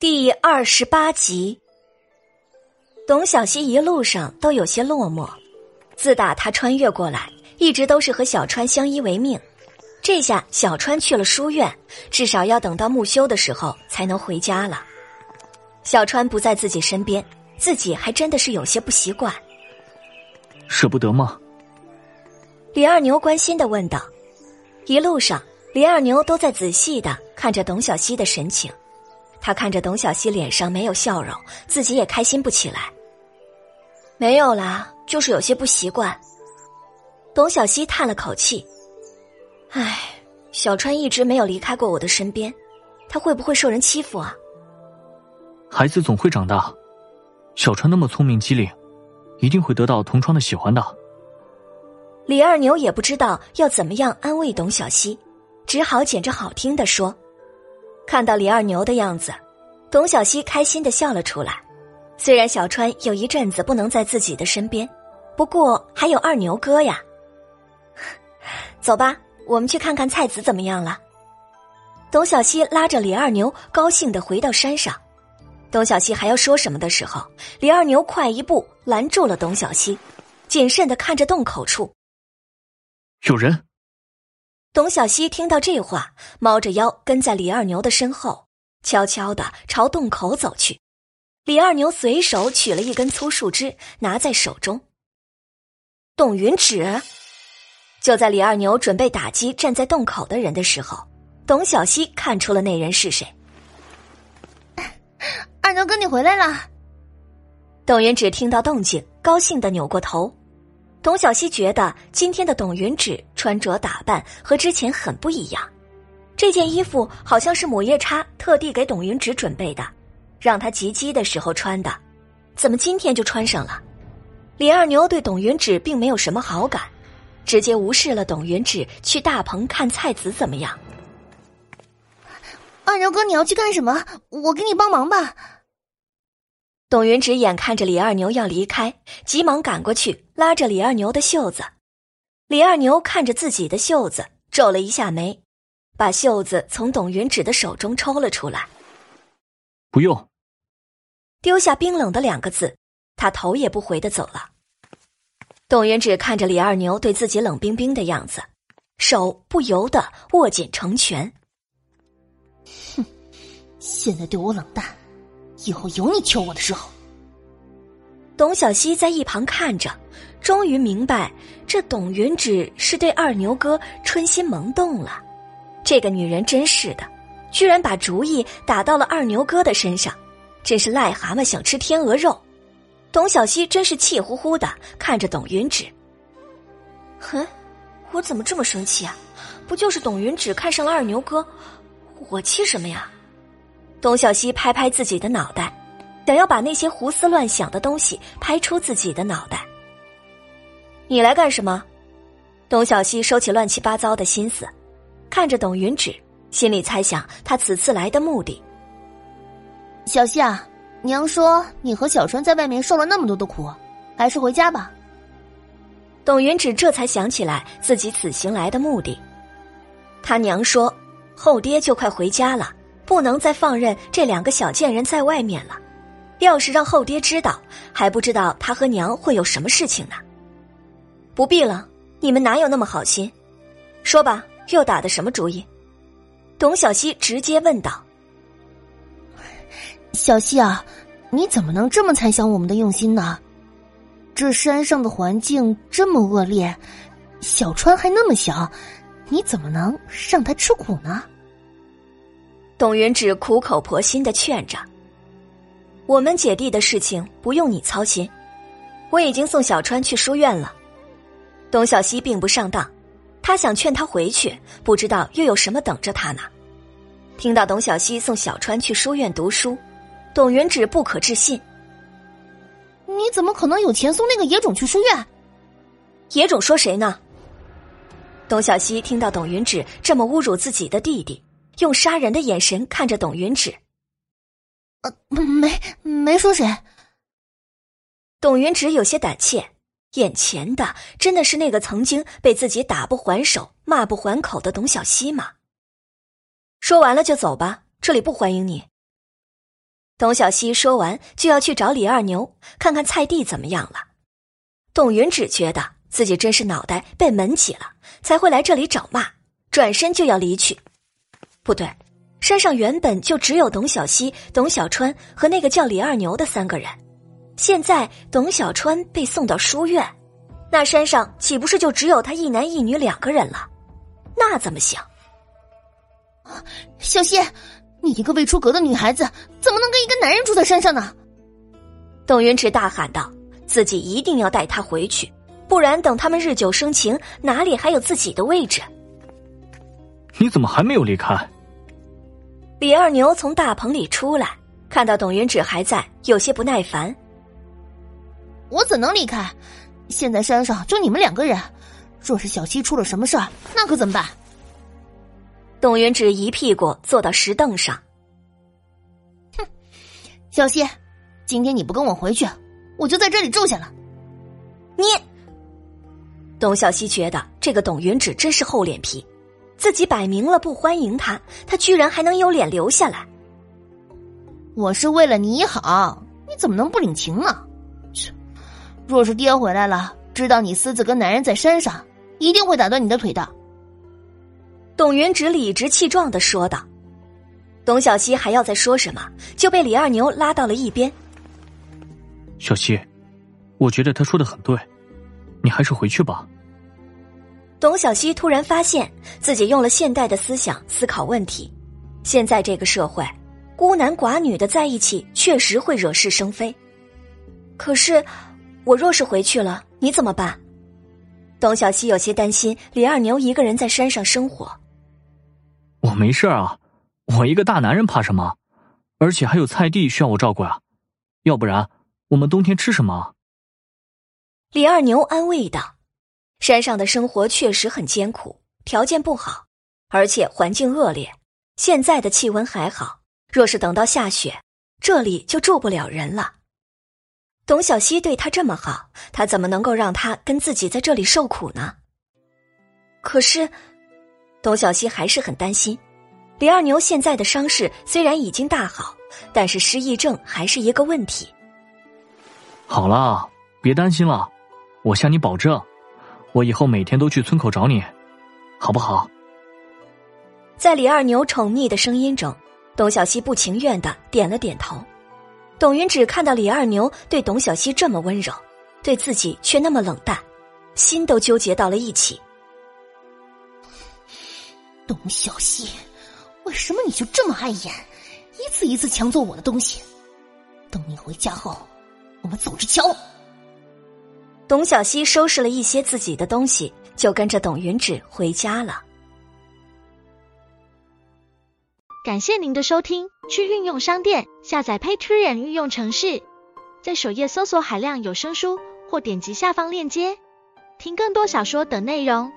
第二十八集，董小希一路上都有些落寞。自打他穿越过来，一直都是和小川相依为命。这下小川去了书院，至少要等到木修的时候才能回家了。小川不在自己身边，自己还真的是有些不习惯。舍不得吗？李二牛关心的问道。一路上，李二牛都在仔细的看着董小希的神情。他看着董小希脸上没有笑容，自己也开心不起来。没有啦，就是有些不习惯。董小希叹了口气：“唉，小川一直没有离开过我的身边，他会不会受人欺负啊？”孩子总会长大，小川那么聪明机灵，一定会得到同窗的喜欢的。李二牛也不知道要怎么样安慰董小希，只好捡着好听的说。看到李二牛的样子，董小希开心的笑了出来。虽然小川有一阵子不能在自己的身边，不过还有二牛哥呀。走吧，我们去看看菜子怎么样了。董小希拉着李二牛，高兴的回到山上。董小希还要说什么的时候，李二牛快一步拦住了董小希，谨慎的看着洞口处，有人。董小希听到这话，猫着腰跟在李二牛的身后，悄悄的朝洞口走去。李二牛随手取了一根粗树枝，拿在手中。董云芷，就在李二牛准备打击站在洞口的人的时候，董小希看出了那人是谁。二牛哥，你回来了。董云芷听到动静，高兴的扭过头。董小希觉得今天的董云芷穿着打扮和之前很不一样，这件衣服好像是母夜叉特地给董云芷准备的，让她及笄的时候穿的，怎么今天就穿上了？李二牛对董云芷并没有什么好感，直接无视了董云芷去大棚看菜籽怎么样？二牛哥，你要去干什么？我给你帮忙吧。董云芷眼看着李二牛要离开，急忙赶过去拉着李二牛的袖子。李二牛看着自己的袖子，皱了一下眉，把袖子从董云芷的手中抽了出来。不用。丢下冰冷的两个字，他头也不回的走了。董云芷看着李二牛对自己冷冰冰的样子，手不由得握紧成拳。哼，现在对我冷淡。以后有你求我的时候。董小希在一旁看着，终于明白这董云芷是对二牛哥春心萌动了。这个女人真是的，居然把主意打到了二牛哥的身上，真是癞蛤蟆想吃天鹅肉。董小希真是气呼呼的看着董云芷。哼，我怎么这么生气啊？不就是董云芷看上了二牛哥，我气什么呀？董小希拍拍自己的脑袋，想要把那些胡思乱想的东西拍出自己的脑袋。你来干什么？董小希收起乱七八糟的心思，看着董云芷，心里猜想他此次来的目的。小希啊，娘说你和小川在外面受了那么多的苦，还是回家吧。董云芷这才想起来自己此行来的目的。他娘说，后爹就快回家了。不能再放任这两个小贱人在外面了，要是让后爹知道，还不知道他和娘会有什么事情呢。不必了，你们哪有那么好心？说吧，又打的什么主意？董小希直接问道。小希啊，你怎么能这么猜想我们的用心呢？这山上的环境这么恶劣，小川还那么小，你怎么能让他吃苦呢？董云芷苦口婆心的劝着：“我们姐弟的事情不用你操心，我已经送小川去书院了。”董小希并不上当，他想劝他回去，不知道又有什么等着他呢。听到董小希送小川去书院读书，董云芷不可置信：“你怎么可能有钱送那个野种去书院？”野种说谁呢？董小希听到董云芷这么侮辱自己的弟弟。用杀人的眼神看着董云芷，呃，没没说谁。董云芷有些胆怯，眼前的真的是那个曾经被自己打不还手、骂不还口的董小希吗？说完了就走吧，这里不欢迎你。董小希说完就要去找李二牛，看看菜地怎么样了。董云芷觉得自己真是脑袋被门挤了，才会来这里找骂，转身就要离去。不对，山上原本就只有董小希、董小川和那个叫李二牛的三个人，现在董小川被送到书院，那山上岂不是就只有他一男一女两个人了？那怎么行？小希。你一个未出阁的女孩子，怎么能跟一个男人住在山上呢？董云池大喊道：“自己一定要带他回去，不然等他们日久生情，哪里还有自己的位置？”你怎么还没有离开？李二牛从大棚里出来，看到董云芷还在，有些不耐烦：“我怎能离开？现在山上就你们两个人，若是小七出了什么事儿，那可怎么办？”董云芷一屁股坐到石凳上。哼，小西，今天你不跟我回去，我就在这里住下了。你，董小西觉得这个董云芷真是厚脸皮，自己摆明了不欢迎他，他居然还能有脸留下来。我是为了你好，你怎么能不领情呢？切，若是爹回来了，知道你私自跟男人在山上，一定会打断你的腿的。董云直理直气壮的说道：“董小希还要再说什么，就被李二牛拉到了一边。小希，我觉得他说的很对，你还是回去吧。”董小希突然发现自己用了现代的思想思考问题，现在这个社会，孤男寡女的在一起确实会惹是生非。可是，我若是回去了，你怎么办？董小希有些担心李二牛一个人在山上生活。我没事啊，我一个大男人怕什么？而且还有菜地需要我照顾啊，要不然我们冬天吃什么？李二牛安慰道：“山上的生活确实很艰苦，条件不好，而且环境恶劣。现在的气温还好，若是等到下雪，这里就住不了人了。”董小希对他这么好，他怎么能够让他跟自己在这里受苦呢？可是。董小希还是很担心，李二牛现在的伤势虽然已经大好，但是失忆症还是一个问题。好了，别担心了，我向你保证，我以后每天都去村口找你，好不好？在李二牛宠溺的声音中，董小希不情愿的点了点头。董云只看到李二牛对董小希这么温柔，对自己却那么冷淡，心都纠结到了一起。董小希，为什么你就这么碍眼，一次一次抢走我的东西？等你回家后，我们走着瞧。董小希收拾了一些自己的东西，就跟着董云芷回家了。感谢您的收听，去运用商店下载 Patreon 运用城市，在首页搜索海量有声书，或点击下方链接听更多小说等内容。